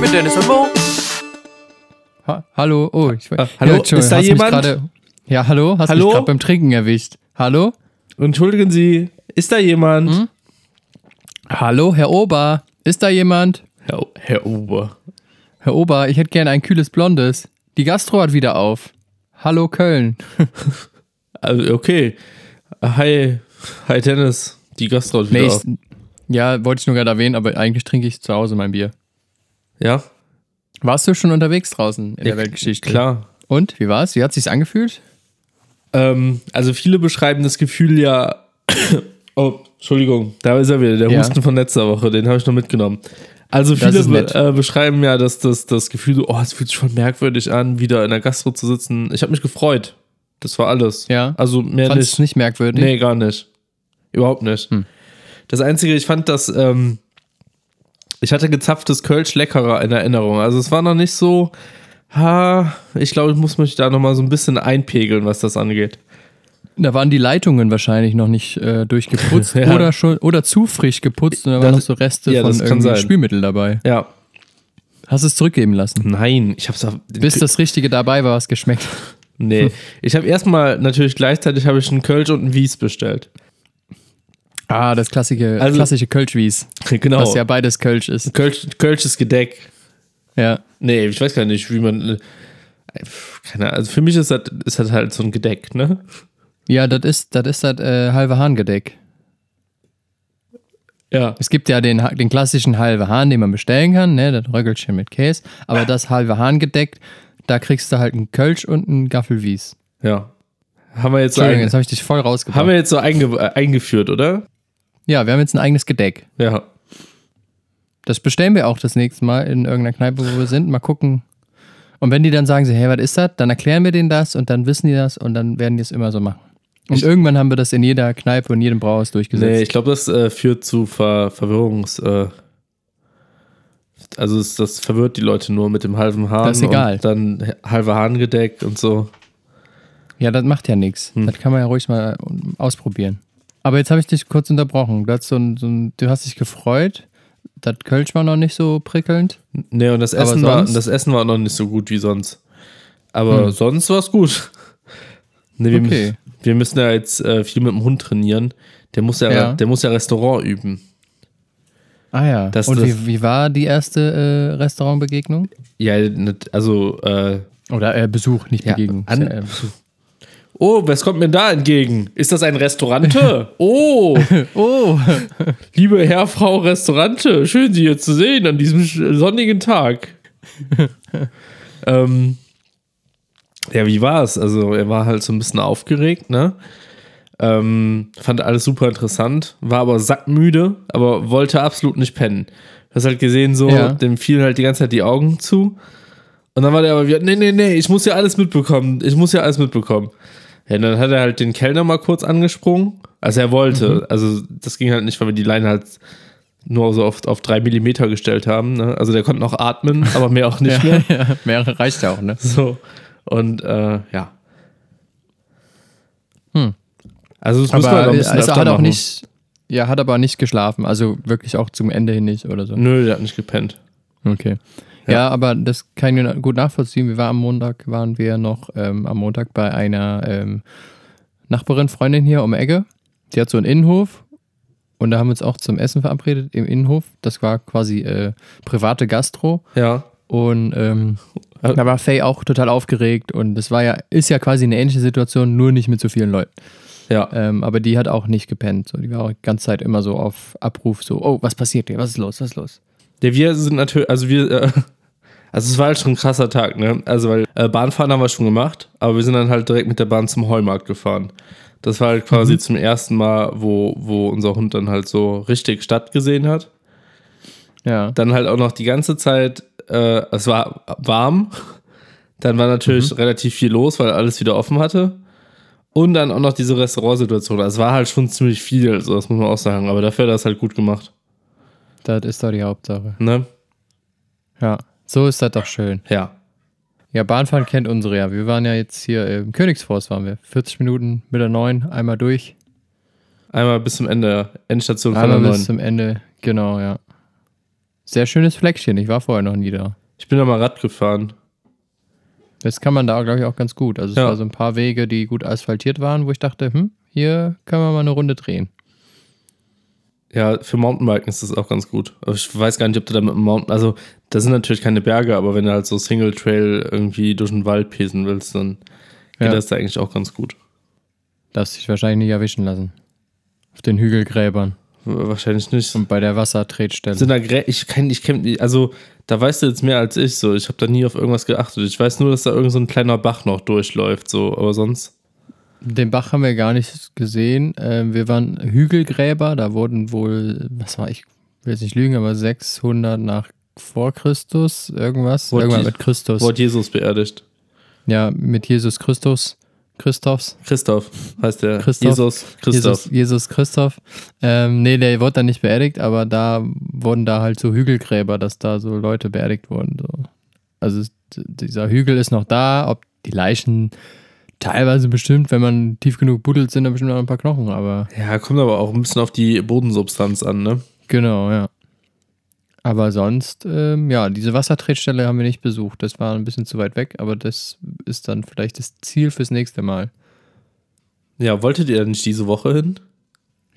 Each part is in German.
mit Dennis und Mo. Ha hallo, oh, ich Ah, hallo, Entschuldigung, ist da jemand? grade- ja, hallo, hast Hallo? mich gerade beim Trinken erwischt. Hallo? Entschuldigen Sie, ist da jemand? Hm? Hallo, Herr Ober, ist da jemand? Herr, Herr Ober. Herr Ober, ich hätte gern ein kühles Blondes. Die Gastro hat wieder auf. Hallo Köln. Also, okay. Hi, hi Dennis. Die Gastro hat wieder Nee, auf. ich, ja, wollte ich nur gerade erwähnen, aber eigentlich trinke ich zu Hause mein Bier. Ja, Warst du schon unterwegs draußen in der Weltgeschichte? klar. Und, wie war's? Wie hat sich's angefühlt? Ähm, also viele beschreiben das Gefühl ja. oh, Entschuldigung, da ist er wieder, der Ja. Husten von letzter Woche, den habe ich noch mitgenommen. Also viele be äh, beschreiben ja, dass das, das Gefühl oh, es fühlt sich schon merkwürdig an, wieder in der Gastro zu sitzen. Ich habe mich gefreut. Das war alles. Ja. Also mehr Fandest nicht. nicht merkwürdig? Nee, gar nicht. Überhaupt nicht. Hm. Das Einzige, ich fand, dass ähm, ich hatte gezapftes Kölsch leckerer in Erinnerung. Also es war noch nicht so, ha, ich glaube, ich muss mich da nochmal so ein bisschen einpegeln, was das angeht. Da waren die Leitungen wahrscheinlich noch nicht äh, durchgeputzt Ja. oder schon oder zu frisch geputzt und da waren noch so Reste ja, von irgendwie. Spülmittel dabei. Ja. Hast es zurückgeben lassen. Nein, ich hab's. Bis das Richtige dabei war, was geschmeckt. Nee. Ich habe erstmal natürlich gleichzeitig habe ich einen Kölsch und einen Wies bestellt. Ah, das klassische, Also- klassische Kölschwies, Genau. was ja beides Kölsch ist. Kölsch, Kölsches Gedeck. Ja. Nee, ich weiß gar nicht, wie man. äh, Keine Ahnung. Also für mich ist das, ist das halt so ein Gedeck, ne? Ja, das ist das ist das äh, halbe Hahngedeck. Ja. Es gibt ja den, den klassischen halbe Hahn, den man bestellen kann, ne, das Röggelchen mit Käse, aber das halbe Hahngedeck, da kriegst du halt einen Kölsch und einen Gaffelwies. Ja. Haben wir jetzt so, Entschuldigung, ein, jetzt habe ich dich voll rausgebracht. haben wir jetzt so einge, äh, eingeführt, oder? Ja, wir haben jetzt ein eigenes Gedeck. Ja. Das bestellen wir auch das nächste Mal in irgendeiner Kneipe, wo wir sind. Mal gucken. Und wenn die dann sagen, so, hey, was ist das? Dann erklären wir denen das und dann wissen die das und dann werden die es immer so machen. Und irgendwann haben wir das in jeder Kneipe und jedem Brauhaus durchgesetzt. Nee, ich glaube, das äh, führt zu Ver Verwirrungs. Äh, also es, das verwirrt die Leute nur mit dem halben Hahn. Das ist egal. Und dann halber Hahngedeck und so. Ja, das macht ja nichts. Hm. Das kann man ja ruhig mal ausprobieren. Aber jetzt habe ich dich kurz unterbrochen. Du hast, so ein, so ein, du hast dich gefreut. Das Kölsch war noch nicht so prickelnd. Nee, und das Essen, war, das Essen war noch nicht so gut wie sonst. Aber Hm. sonst war es gut. Nee, wir, Okay. wir müssen ja jetzt äh, viel mit dem Hund trainieren. Der muss ja, Ja. der muss ja Restaurant üben. Ah ja. Das- und das- wie, wie war die erste äh, Restaurantbegegnung? Ja, also, äh, Oder äh, Besuch, nicht Ja, Begegnung. an- Äh, Besuch. Oh, was kommt mir da entgegen? Ist das ein Restaurante? oh, Oh, liebe Herr, Frau Restaurante, schön Sie hier zu sehen an diesem sonnigen Tag. ähm, ja, wie war es? Also, er war halt so ein bisschen aufgeregt, ne? Ähm, fand alles super interessant, war aber sackmüde, aber wollte absolut nicht pennen. Du hast halt gesehen, so, Ja. dem fielen halt die ganze Zeit die Augen zu. Und dann war der aber wieder, nee, nee, nee, ich muss ja alles mitbekommen. Ich muss ja alles mitbekommen. Ja, dann hat er halt den Kellner mal kurz angesprungen. Also er wollte. Also das ging halt nicht, weil wir die Leine halt nur so oft auf drei Millimeter gestellt haben. Ne? Also der konnte noch atmen, aber mehr auch nicht mehr. ja, ja, mehrere reicht ja auch, ne? So. Und äh, ja. Hm. Also das muss man Aber noch ein bisschen also hat auch machen. nicht, ja, hat aber nicht geschlafen. Also wirklich auch zum Ende hin nicht oder so. Nö, der hat nicht gepennt. Okay. Ja. Ja, aber das kann ich gut nachvollziehen. Wir waren am Montag, waren wir noch ähm, am Montag bei einer ähm, Nachbarin, Freundin hier um Ecke. Die hat so einen Innenhof und da haben wir uns auch zum Essen verabredet im Innenhof. Das war quasi äh, private Gastro Ja. und ähm, Äh. da war Faye auch total aufgeregt und das war ja, ist ja quasi eine ähnliche Situation, nur nicht mit so vielen Leuten. Ja. Ähm, aber die hat auch nicht gepennt. So, die war auch die ganze Zeit immer so auf Abruf, so, oh, was passiert hier? Was ist los? Was ist los? Ja, wir sind natürlich, also wir, äh, also es war halt schon ein krasser Tag, ne? Also weil äh, Bahnfahren haben wir schon gemacht, aber wir sind dann halt direkt mit der Bahn zum Heumarkt gefahren. Das war halt quasi Mhm. zum ersten Mal, wo, wo unser Hund dann halt so richtig Stadt gesehen hat. Ja. Dann halt auch noch die ganze Zeit, äh, es war warm. Dann war natürlich Mhm. relativ viel los, weil alles wieder offen hatte. Und dann auch noch diese Restaurantsituation. Also es war halt schon ziemlich viel, so das muss man auch sagen. Aber dafür hat er das halt gut gemacht. Das ist doch die Hauptsache. Ne? Ja, so ist das doch schön. Ja. Ja, Bahnfahren kennt unsere ja. Wir waren ja jetzt hier im Königsforst waren wir. 40 Minuten mit der 9, einmal durch. Einmal bis zum Ende, Endstation von Einmal der bis 9. zum Ende. Genau, ja. Sehr schönes Fleckchen. Ich war vorher noch nie da. Ich bin da mal Rad gefahren. Das kann man da, glaube ich, auch ganz gut. Also es Ja. war so ein paar Wege, die gut asphaltiert waren, wo ich dachte, hm, hier können wir mal eine Runde drehen. Ja, für Mountainbiken ist das auch ganz gut. Aber ich weiß gar nicht, ob du da mit dem Mountain, also da sind natürlich keine Berge, aber wenn du halt so Single Trail irgendwie durch den Wald pesen willst, dann geht Ja. das da eigentlich auch ganz gut. Darfst dich wahrscheinlich nicht erwischen lassen. Auf den Hügelgräbern Wahrscheinlich nicht. und bei der Wassertretstelle. Sind da Grä ich kenn, ich kenn, also da weißt du jetzt mehr als ich so. Ich habe da nie auf irgendwas geachtet. Ich weiß nur, dass da irgend so ein kleiner Bach noch durchläuft, so, aber sonst. Den Bach haben wir gar nicht gesehen. Ähm, wir waren Hügelgräber, da wurden wohl, was war ich, will jetzt nicht lügen, aber 600 nach vor Christus, irgendwas. Wurde Irgendwann die- mit Christus. Wurde Jesus beerdigt. Ja, mit Jesus Christus. Christophs. Christoph heißt der. Christoph. Jesus Christoph. Jesus, Jesus Christoph. Ähm, nee, der wurde dann nicht beerdigt, aber da wurden da halt so Hügelgräber, dass da so Leute beerdigt wurden. So. Also es- dieser Hügel ist noch da, ob die Leichen teilweise bestimmt, wenn man tief genug buddelt, sind da bestimmt noch ein paar Knochen, aber Ja, kommt aber auch ein bisschen auf die Bodensubstanz an, ne? genau, ja. Aber sonst, ähm, ja, diese Wassertretstelle haben wir nicht besucht. Das war ein bisschen zu weit weg, aber das ist dann vielleicht das Ziel fürs nächste Mal. Ja, wolltet ihr nicht diese Woche hin?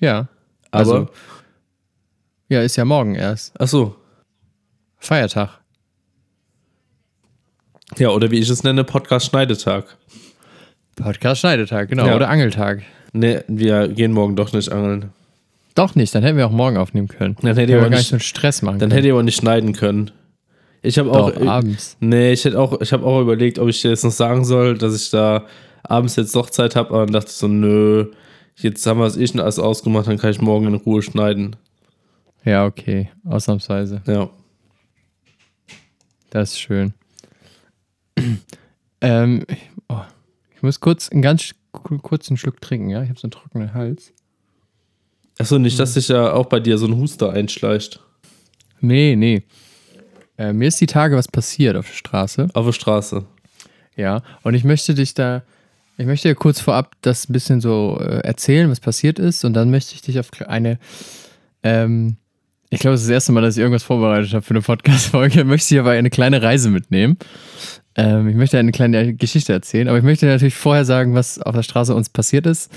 Ja. Aber. Also, ja, ist ja morgen erst. ach so. Feiertag. Ja, oder wie ich es nenne, Podcast-Schneidetag. Podcast-Schneidetag, genau. Ja. Oder Angeltag. Ne, wir gehen morgen doch nicht angeln. Doch nicht, dann hätten wir auch morgen aufnehmen können. Dann hätte wir aber gar nicht so einen Stress machen dann können. hätte ihr aber nicht schneiden können. Ich habe auch. Abends. Nee, ich hätte auch, ich habe auch überlegt, ob ich dir jetzt noch sagen soll, dass ich da abends jetzt doch Zeit habe, aber dann dachte ich so, nö, jetzt haben wir es eh schon alles ausgemacht, dann kann ich morgen in Ruhe schneiden. Ja, okay. Ausnahmsweise. Ja. Das ist schön. ähm, ich- oh, ich muss kurz einen ganz kurzen Schluck trinken, ja? Ich habe so einen trockenen Hals. Achso, nicht, dass sich ja auch bei dir so ein Huster einschleicht. Nee, nee. Äh, mir ist die Tage was passiert auf der Straße. Auf der Straße. Ja, und ich möchte dich da, ich möchte dir kurz vorab das ein bisschen so äh, erzählen, was passiert ist, und dann möchte ich dich auf eine, ähm, ich glaube, es ist das erste Mal, dass ich irgendwas vorbereitet habe für eine Podcast-Folge, möchte ich aber eine kleine Reise mitnehmen. Ähm, ich möchte eine kleine Geschichte erzählen, aber ich möchte dir natürlich vorher sagen, was auf der Straße uns passiert ist.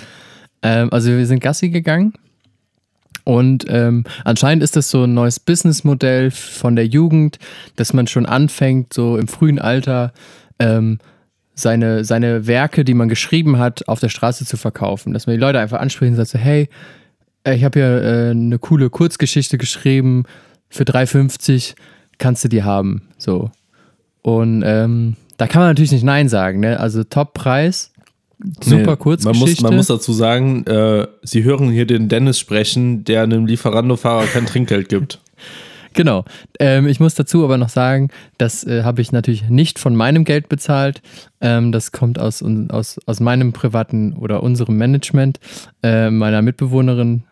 Ähm, also wir sind Gassi gegangen und ähm, anscheinend ist das so ein neues Businessmodell von der Jugend, dass man schon anfängt, so im frühen Alter ähm, seine, seine Werke, die man geschrieben hat, auf der Straße zu verkaufen. Dass man die Leute einfach anspricht und sagt so, hey, ich habe hier äh, eine coole Kurzgeschichte geschrieben für 3,50, kannst du die haben? So. Und ähm, da kann man natürlich nicht Nein sagen, ne? Also Top-Preis, super Nee, Kurzgeschichte. Man muss, man muss dazu sagen, äh, sie hören hier den Dennis sprechen, der einem Lieferando-Fahrer kein Trinkgeld gibt. Genau. Ähm, ich muss dazu aber noch sagen, das äh, habe ich natürlich nicht von meinem Geld bezahlt. Ähm, das kommt aus, aus, aus meinem privaten oder unserem Management, äh, meiner Mitbewohnerin.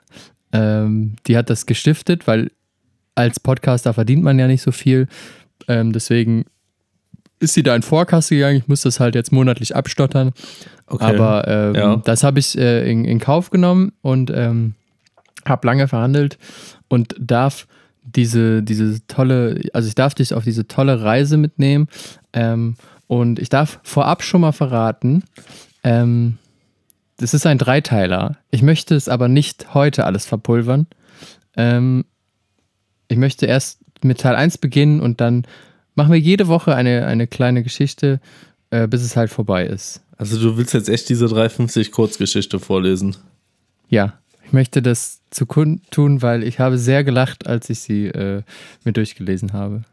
Ähm, die hat das gestiftet, weil als Podcaster verdient man ja nicht so viel. Ähm, deswegen ist sie da in Vorkasse gegangen. Ich muss das halt jetzt monatlich abstottern. Okay. Aber ähm, Ja. das habe ich äh, in, in Kauf genommen und ähm, habe lange verhandelt und darf diese, diese tolle, also ich darf dich auf diese tolle Reise mitnehmen ähm, und ich darf vorab schon mal verraten, ähm, das ist ein Dreiteiler. Ich möchte es aber nicht heute alles verpulvern. Ähm, ich möchte erst mit Teil 1 beginnen und dann machen wir jede Woche eine, eine kleine Geschichte, äh, bis es halt vorbei ist. Also du willst jetzt echt diese 350 Kurzgeschichte vorlesen. Ja, ich möchte das zu tun, weil ich habe sehr gelacht, als ich sie äh, mir durchgelesen habe.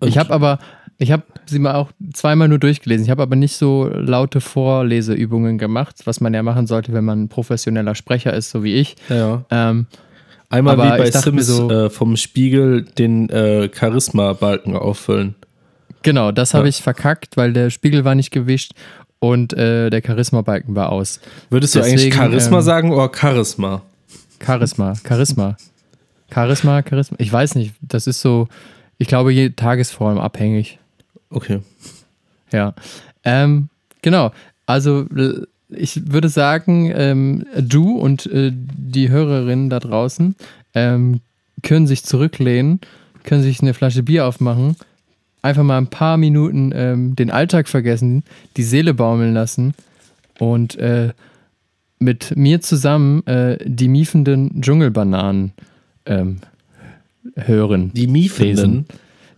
Und- ich habe aber, ich habe sie mal auch zweimal nur durchgelesen. Ich habe aber nicht so laute Vorleseübungen gemacht, was man ja machen sollte, wenn man ein professioneller Sprecher ist, so wie ich. Ja. Ähm, Einmal Aber wie bei Sims so- äh, vom Spiegel den äh, Charisma-Balken auffüllen. genau, das Ja. habe ich verkackt, weil der Spiegel war nicht gewischt und äh, der Charisma-Balken war aus. Würdest du eigentlich Deswegen, Charisma ähm, sagen oder Charisma? Charisma, Charisma. Charisma, Charisma. Ich weiß nicht, das ist so, ich glaube, je Tagesform abhängig. Okay. Ja. Ähm, genau. Also ich würde sagen, ähm, du und äh, die Hörerinnen da draußen ähm, können sich zurücklehnen, können sich eine Flasche Bier aufmachen, einfach mal ein paar Minuten ähm, den Alltag vergessen, die Seele baumeln lassen und äh, mit mir zusammen äh, die miefenden Dschungelbananen ähm, hören. Die Miefenden. lesen.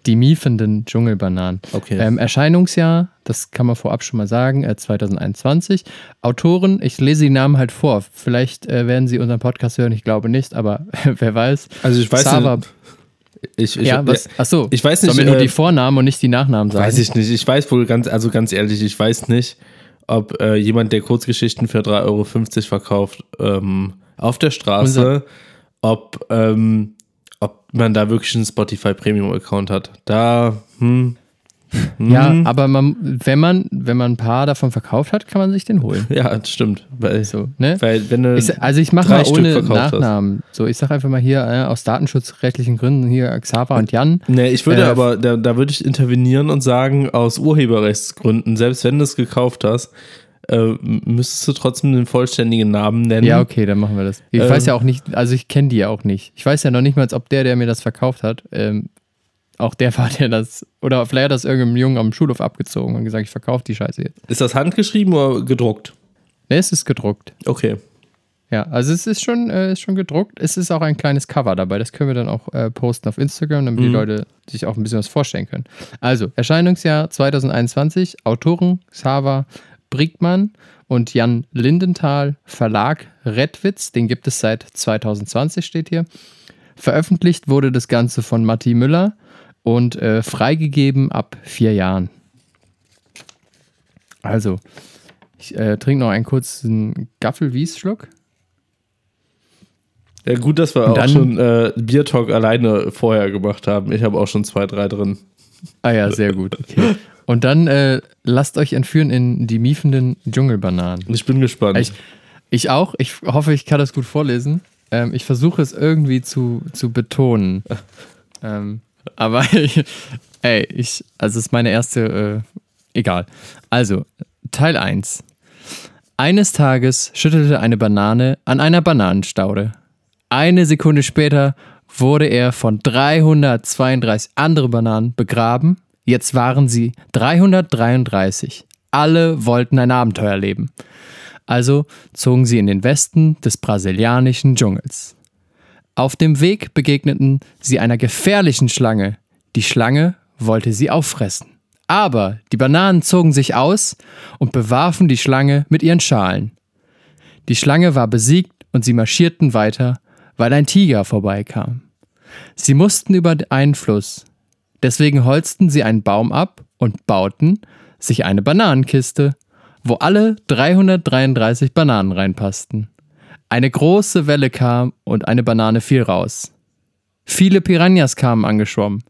Die miefenden Dschungelbananen. Okay. Ähm, Erscheinungsjahr, das kann man vorab schon mal sagen, äh, 2021. Autoren, ich lese die Namen halt vor. Vielleicht äh, werden sie unseren Podcast hören, ich glaube nicht, aber wer weiß. also ich weiß Sava, nicht. Ich, ich, ja, was? Achso, ich weiß nicht, Sollen wir nur äh, die Vornamen und nicht die Nachnamen sagen? Weiß ich nicht. Ich weiß wohl ganz, also ganz ehrlich, ich weiß nicht, ob äh, jemand, der Kurzgeschichten für 3,50 Euro verkauft, ähm, auf der Straße, ob, ähm, ob man da wirklich einen Spotify Premium Account hat. Da, hm, Ja, hm. aber man, wenn man, wenn man ein paar davon verkauft hat, kann man sich den holen. ja, das stimmt. Weil, So, ne? weil wenn du, Ich, also ich mache mal ohne verkauft hast. Nachnamen. So, ich sage einfach mal hier äh, aus datenschutzrechtlichen Gründen hier Xaver und Jan. Nee, ich würde Äh, aber, da, da würde ich intervenieren und sagen, aus Urheberrechtsgründen, selbst wenn du es gekauft hast, äh, müsstest du trotzdem den vollständigen Namen nennen. Ja, okay, dann machen wir das. Ich Ähm, weiß ja auch nicht, also ich kenne die ja auch nicht. Ich weiß ja noch nicht mal, ob der, der mir das verkauft hat, ähm, auch der war, der das, oder vielleicht hat das irgendeinem Jungen am Schulhof abgezogen und gesagt, ich verkaufe die Scheiße jetzt. Ist das handgeschrieben oder gedruckt? Ne, es ist gedruckt. Okay. Ja, also es ist schon, äh, ist schon gedruckt. Es ist auch ein kleines Cover dabei. Das können wir dann auch äh, posten auf Instagram, damit die Leute sich auch ein bisschen was vorstellen können. Also, Erscheinungsjahr 2021, Autoren Xaver Brickmann und Jan Lindenthal, Verlag Redwitz, den gibt es seit 2020, steht hier. Veröffentlicht wurde das Ganze von Matti Müller und äh, freigegeben ab vier Jahren. Also, ich äh, trinke noch einen kurzen Gaffel-Wies-Schluck. Ja, gut, dass wir auch schon äh, Beer Talk alleine vorher gemacht haben. Ich habe auch schon zwei, drei drin. Ah ja, sehr gut. Okay. Und dann äh, lasst euch entführen in die miefenden Dschungelbananen. Ich bin gespannt. Ich, ich auch. Ich hoffe, ich kann das gut vorlesen. Ähm, ich versuche es irgendwie zu, zu betonen. ähm, aber ey, ich, also es ist meine erste, äh, egal. Also, Teil 1. Eines Tages schüttelte eine Banane an einer Bananenstaude. Eine Sekunde später wurde er von 332 anderen Bananen begraben. Jetzt waren sie 333. Alle wollten ein Abenteuer leben. Also zogen sie in den Westen des brasilianischen Dschungels. Auf dem Weg begegneten sie einer gefährlichen Schlange. Die Schlange wollte sie auffressen. Aber die Bananen zogen sich aus und bewarfen die Schlange mit ihren Schalen. Die Schlange war besiegt und sie marschierten weiter, weil ein Tiger vorbeikam. Sie mussten über einen Fluss. Deswegen holzten sie einen Baum ab und bauten sich eine Bananenkiste, wo alle 333 Bananen reinpassten. Eine große Welle kam und eine Banane fiel raus. Viele Piranhas kamen angeschwommen.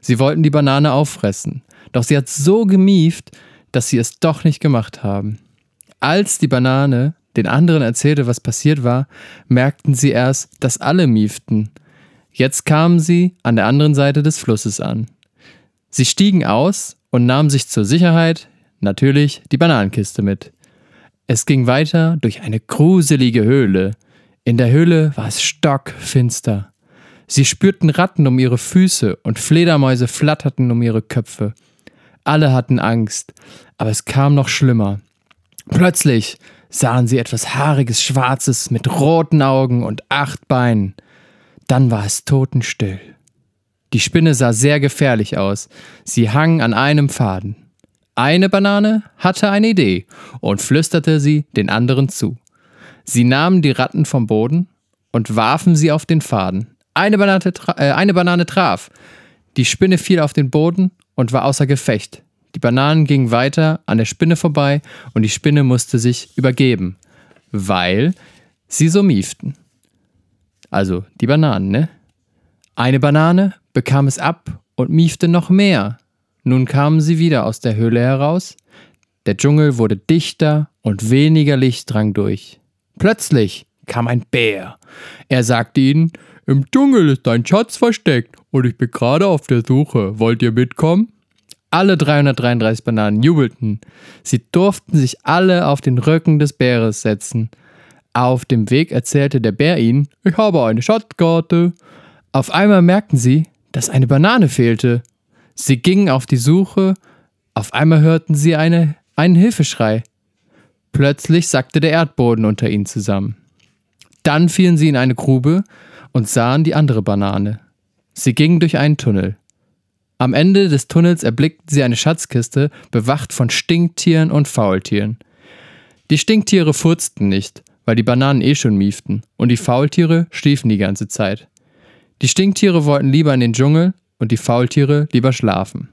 Sie wollten die Banane auffressen, doch sie hat so gemieft, dass sie es doch nicht gemacht haben. Als die Banane den anderen erzählte, was passiert war, merkten sie erst, dass alle mieften. Jetzt kamen sie an der anderen Seite des Flusses an. Sie stiegen aus und nahmen sich zur Sicherheit natürlich die Bananenkiste mit. Es ging weiter durch eine gruselige Höhle. In der Höhle war es stockfinster. Sie spürten Ratten um ihre Füße und Fledermäuse flatterten um ihre Köpfe. Alle hatten Angst, aber es kam noch schlimmer. Plötzlich sahen sie etwas haariges Schwarzes mit roten Augen und acht Beinen. Dann war es totenstill. Die Spinne sah sehr gefährlich aus. Sie hang an einem Faden. Eine Banane hatte eine Idee und flüsterte sie den anderen zu. Sie nahmen die Ratten vom Boden und warfen sie auf den Faden. Eine Banane, äh, eine Banane traf. Die Spinne fiel auf den Boden und war außer Gefecht. Die Bananen gingen weiter an der Spinne vorbei und die Spinne musste sich übergeben, weil sie so mieften. Also die Bananen, ne? Eine Banane bekam es ab und miefte noch mehr. Nun kamen sie wieder aus der Höhle heraus. Der Dschungel wurde dichter und weniger Licht drang durch. Plötzlich kam ein Bär. Er sagte ihnen, im Dschungel ist ein Schatz versteckt und ich bin gerade auf der Suche. Wollt ihr mitkommen? Alle 333 Bananen jubelten. Sie durften sich alle auf den Rücken des Bäres setzen. Auf dem Weg erzählte der Bär ihnen, ich habe eine Schatzkarte. Auf einmal merkten sie, dass eine Banane fehlte. Sie gingen auf die Suche, auf einmal hörten sie eine, einen Hilfeschrei. Plötzlich sackte der Erdboden unter ihnen zusammen. Dann fielen sie in eine Grube und sahen die andere Banane. Sie gingen durch einen Tunnel. Am Ende des Tunnels erblickten sie eine Schatzkiste, bewacht von Stinktieren und Faultieren. Die Stinktiere furzten nicht, weil die Bananen eh schon mieften, und die Faultiere schliefen die ganze Zeit. Die Stinktiere wollten lieber in den Dschungel und die Faultiere lieber schlafen.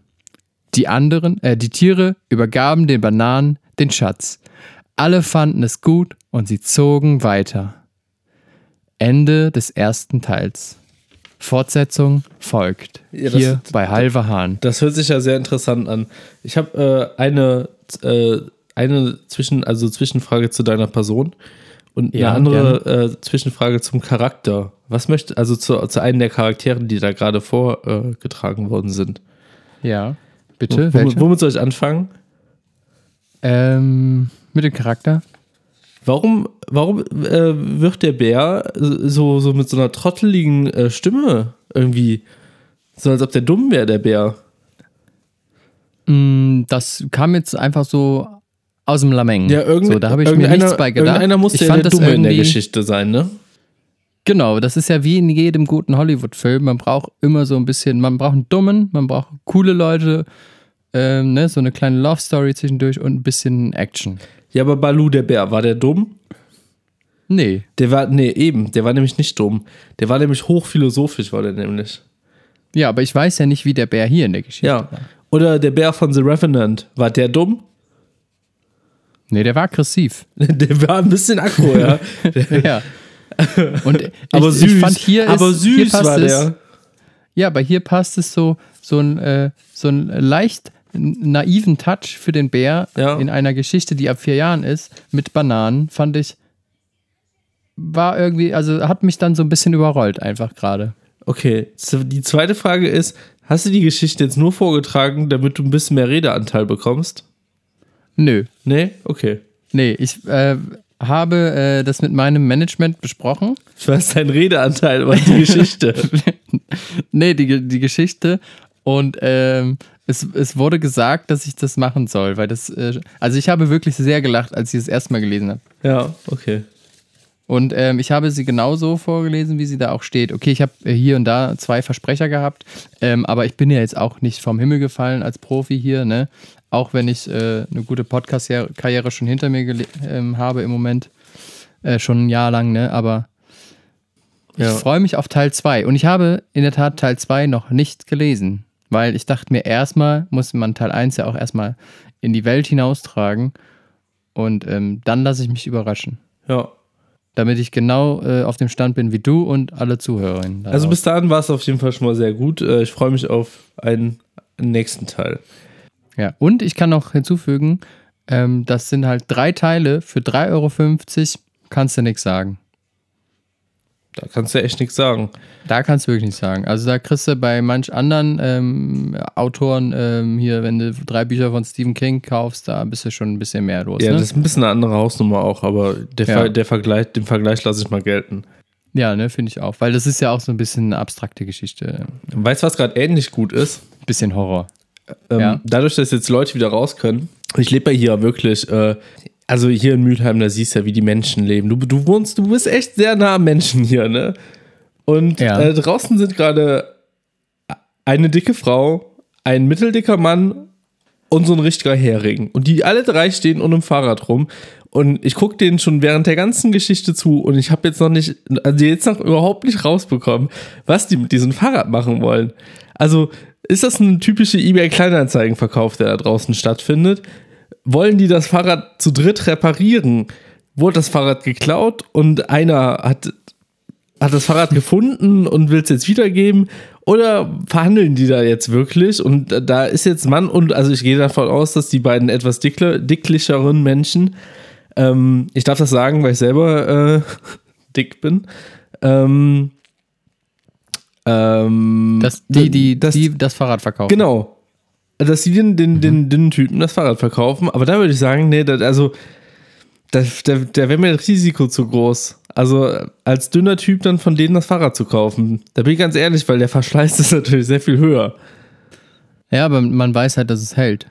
Die anderen, äh, die Tiere übergaben den Bananen den Schatz. Alle fanden es gut und sie zogen weiter. Ende des ersten Teils. Fortsetzung folgt. Ja, das- Hier bei Halver Hahn. Das hört sich ja sehr interessant an. Ich habe äh, eine, äh, eine Zwischen, also Zwischenfrage zu deiner Person und Ja, eine andere äh, Zwischenfrage zum Charakter. Was möchte, also zu, zu einem der Charakteren, die da gerade vorgetragen worden sind. Ja, bitte. Womit, womit soll ich anfangen? Ähm, mit dem Charakter? Warum, warum äh, wird der Bär so, so mit so einer trotteligen äh, Stimme irgendwie? So als ob der dumm wäre, der Bär. Mm, Das kam jetzt einfach so aus dem Lameng. Ja, irgend, so, da habe ich mir nichts bei gedacht. Irgendeiner muss ich ja fand der das Dumme in der Geschichte sein, ne? Genau, das ist ja wie in jedem guten Hollywood-Film. Man braucht immer so ein bisschen, man braucht einen dummen, man braucht coole Leute, ähm, ne, so eine kleine Love-Story zwischendurch und ein bisschen Action. Ja, aber Balu, der Bär, war der dumm? Nee, Der war, nee, eben, der war nämlich nicht dumm. Der war nämlich hochphilosophisch, war der nämlich. ja, aber ich weiß ja nicht, wie der Bär hier in der Geschichte Ja. war. Oder der Bär von The Revenant, war der dumm? Nee, der war aggressiv. Der war ein bisschen aggro, ja. ja. Und ich, aber süß. ich fand hier aber ist, süß hier passt war es, der. Ja, aber hier passt es so, so ein, äh, so ein leicht naiven Touch für den Bär Ja. in einer Geschichte, die ab vier Jahren ist, mit Bananen, fand ich, war irgendwie, also hat mich dann so ein bisschen überrollt einfach gerade. Okay, die zweite Frage ist, hast du die Geschichte jetzt nur vorgetragen, damit du ein bisschen mehr Redeanteil bekommst? Nö, Nee? Okay. nee, ich äh, habe äh, das mit meinem Management besprochen. Ich weiß dein Redeanteil, aber die Geschichte. nee, die, die Geschichte und ähm, es, es wurde gesagt, dass ich das machen soll, weil das, äh, also ich habe wirklich sehr gelacht, als ich es erstmal gelesen habe. ja, okay. Und ähm, ich habe sie genauso vorgelesen, wie sie da auch steht. Okay, ich habe hier und da zwei Versprecher gehabt, ähm, aber ich bin ja jetzt auch nicht vom Himmel gefallen als Profi hier, ne? Auch wenn ich äh, eine gute Podcast-Karriere schon hinter mir ähm, habe im Moment. Äh, schon ein Jahr lang, ne? Aber Ja. ich freue mich auf Teil 2. Und ich habe in der Tat Teil 2 noch nicht gelesen, weil ich dachte mir, erstmal muss man Teil 1 ja auch erstmal in die Welt hinaustragen. Und ähm, dann lasse ich mich überraschen Ja. damit ich genau äh, auf dem Stand bin wie du und alle Zuhörerinnen. Also bis dahin war es auf jeden Fall schon mal sehr gut. Äh, Ich freue mich auf einen nächsten Teil. Ja. Und ich kann noch hinzufügen, ähm, das sind halt drei Teile für 3,50 Euro, kannst du nichts sagen. Da kannst du echt nichts sagen. Da kannst du wirklich nichts sagen. Also da kriegst du bei manch anderen ähm, Autoren ähm, hier, wenn du drei Bücher von Stephen King kaufst, da bist du schon ein bisschen mehr los. Ja, ne? das ist ein bisschen eine andere Hausnummer auch, aber der, Ja. Ver der Vergleich, den Vergleich lasse ich mal gelten. ja ne, finde ich auch. Weil das ist ja auch so ein bisschen eine abstrakte Geschichte. Weißt du, was gerade ähnlich gut ist? Bisschen Horror. Ähm, Ja. Dadurch, dass jetzt Leute wieder raus können. Ich lebe ja hier wirklich, äh, also hier in Mülheim, da siehst du ja, wie die Menschen leben. Du, du wohnst, du bist echt sehr nah am Menschen hier, ne? Und Ja. äh, draußen sind gerade eine dicke Frau, ein mitteldicker Mann und so ein richtiger Hering. Und die alle drei stehen um ein Fahrrad rum. Und ich gucke denen schon während der ganzen Geschichte zu und ich habe jetzt noch nicht, also jetzt noch überhaupt nicht rausbekommen, was die mit diesem Fahrrad machen wollen. Also ist das ein typischer eBay-Kleinanzeigenverkauf, der da draußen stattfindet? Wollen die das Fahrrad zu dritt reparieren? Wurde das Fahrrad geklaut und einer hat, hat das Fahrrad gefunden und will es jetzt wiedergeben? Oder verhandeln die da jetzt wirklich? Und da ist jetzt Mann und, also ich gehe davon aus, dass die beiden etwas dickle, dicklicheren Menschen, ähm, ich darf das sagen, weil ich selber äh, dick bin, ähm, ähm, Dass die, die, das, die das Fahrrad verkaufen. Genau. Dass sie den, den, den dünnen Typen das Fahrrad verkaufen. Aber da würde ich sagen, nee, das, also, da, da, da wäre mir das Risiko zu groß. Also als dünner Typ dann von denen das Fahrrad zu kaufen. Da bin ich ganz ehrlich, weil der Verschleiß ist natürlich sehr viel höher. Ja, aber man weiß halt, dass es hält.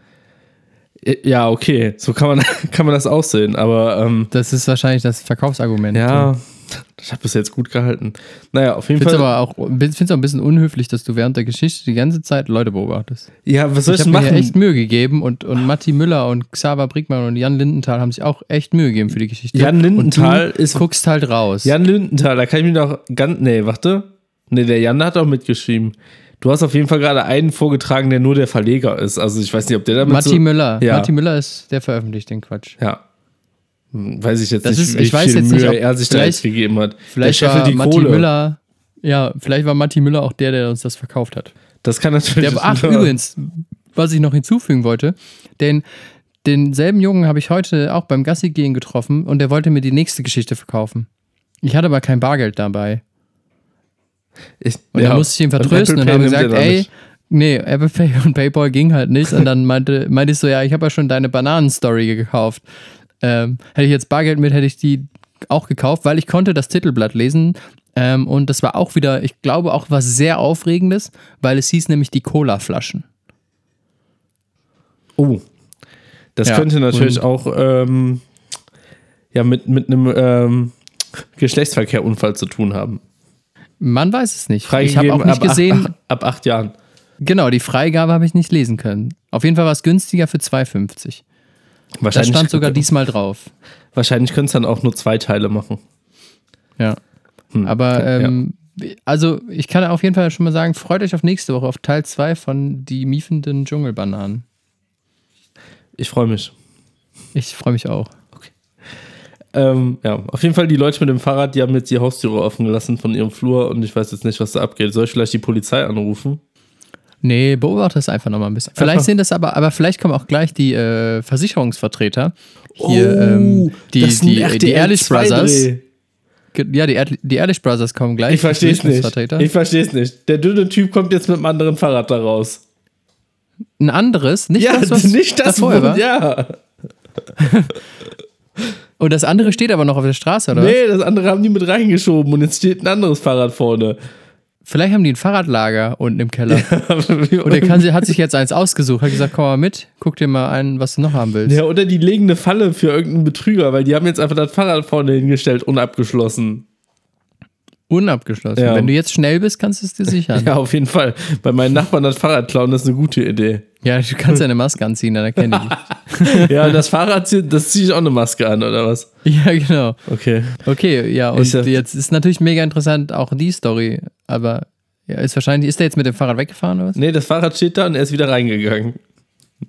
Ja, okay, so kann man, kann man das aussehen, aber ähm, Das ist wahrscheinlich das Verkaufsargument. ja, ich habe das jetzt gut gehalten. Naja, auf jeden Ich finde es Fall. aber auch, find's auch ein bisschen unhöflich, dass du während der Geschichte die ganze Zeit Leute beobachtest. ja, was soll Ich ich, habe mir machen? echt Mühe gegeben und, und Matti Müller und Xaver Brickmann und Jan Lindenthal haben sich auch echt Mühe gegeben für die Geschichte. Jan Lindenthal und du ist- guckst halt raus. Jan Lindenthal, da kann ich mich noch ganz. Nee, warte. Nee, der Jan hat auch mitgeschrieben. Du hast auf jeden Fall gerade einen vorgetragen, der nur der Verleger ist. Also ich weiß nicht, ob der damit Matti so, Müller. Ja. Matti Müller ist, der veröffentlicht den Quatsch. Ja. Weiß ich jetzt Das nicht, ist- wie ich weiß viel jetzt Mühe nicht, ob- er sich da jetzt gegeben hat. Vielleicht der war die Matti Kohle. Müller, ja, vielleicht war Matti Müller auch der, der uns das verkauft hat. Das kann natürlich. Der, ach, übrigens, was ich noch hinzufügen wollte, den, denselben Jungen habe ich heute auch beim Gassi gehen getroffen und der wollte mir die nächste Geschichte verkaufen. Ich hatte aber kein Bargeld dabei. Ich, Und ja. dann musste ich ihn Und vertrösten und, Pay habe gesagt, ey, nee, Apple Pay und PayPal ging halt nicht. Und dann meinte, meinte ich so, ja, ich habe ja schon deine Bananen-Story gekauft. Ähm, hätte ich jetzt Bargeld mit, hätte ich die auch gekauft, weil ich konnte das Titelblatt lesen. Ähm, und das war auch wieder, ich glaube, auch was sehr Aufregendes, weil es hieß nämlich die Cola-Flaschen. Oh. Das Ja, könnte natürlich auch ähm, ja, mit, mit einem ähm, Geschlechtsverkehrunfall zu tun haben. Man weiß es nicht. Ich habe auch nicht ab gesehen, Acht, ab acht Jahren. genau, die Freigabe habe ich nicht lesen können. Auf jeden Fall war es günstiger für 2,50. Da Wahrscheinlich, stand sogar diesmal drauf. wahrscheinlich können es dann auch nur zwei Teile machen. Ja. Hm, Aber, ja. ähm, also ich kann auf jeden Fall schon mal sagen, freut euch auf nächste Woche, auf Teil 2 von Die miefenden Dschungelbananen. Ich freue mich. Ich freue mich auch. Ähm, ja, auf jeden Fall die Leute mit dem Fahrrad, die haben jetzt die Haustüre offen gelassen von ihrem Flur und ich weiß jetzt nicht, was da abgeht. Soll ich vielleicht die Polizei anrufen? Nee, beobachte es einfach nochmal ein bisschen. Vielleicht Einfach- sind das aber, aber vielleicht kommen auch gleich die äh, Versicherungsvertreter. Hier, Oh, ähm, die, das die, die RTL Ehrlich 2 Brothers. Ja, die, Ehrlich- die Ehrlich Brothers kommen gleich. Ich verstehe es die nicht. Ich verstehe es nicht. Der dünne Typ kommt jetzt mit einem anderen Fahrrad da raus. Ein anderes, nicht ja, das, was nicht das, davor war. ja. Und das andere steht aber noch auf der Straße, oder? Nee, das andere haben die mit reingeschoben und jetzt steht ein anderes Fahrrad vorne. Vielleicht haben die ein Fahrradlager unten im Keller. Und er kann, hat sich jetzt eins ausgesucht, hat gesagt, komm mal mit, guck dir mal ein, was du noch haben willst. Ja, oder die legen eine Falle für irgendeinen Betrüger, weil die haben jetzt einfach das Fahrrad vorne hingestellt, unabgeschlossen. Unabgeschlossen. Ja. Wenn du jetzt schnell bist, kannst du es dir sichern. Ja, auf jeden Fall. Bei meinen Nachbarn das Fahrrad klauen, das ist eine gute Idee. Ja, du kannst eine Maske anziehen, dann erkenne ich dich. Ja, das Fahrrad, das ziehe ich auch eine Maske an, oder was? Ja, genau. Okay. Okay, ja, und Ist ja- jetzt ist natürlich mega interessant auch die Story, aber ja, ist wahrscheinlich, ist der jetzt mit dem Fahrrad weggefahren oder was? Nee, das Fahrrad steht da und er ist wieder reingegangen.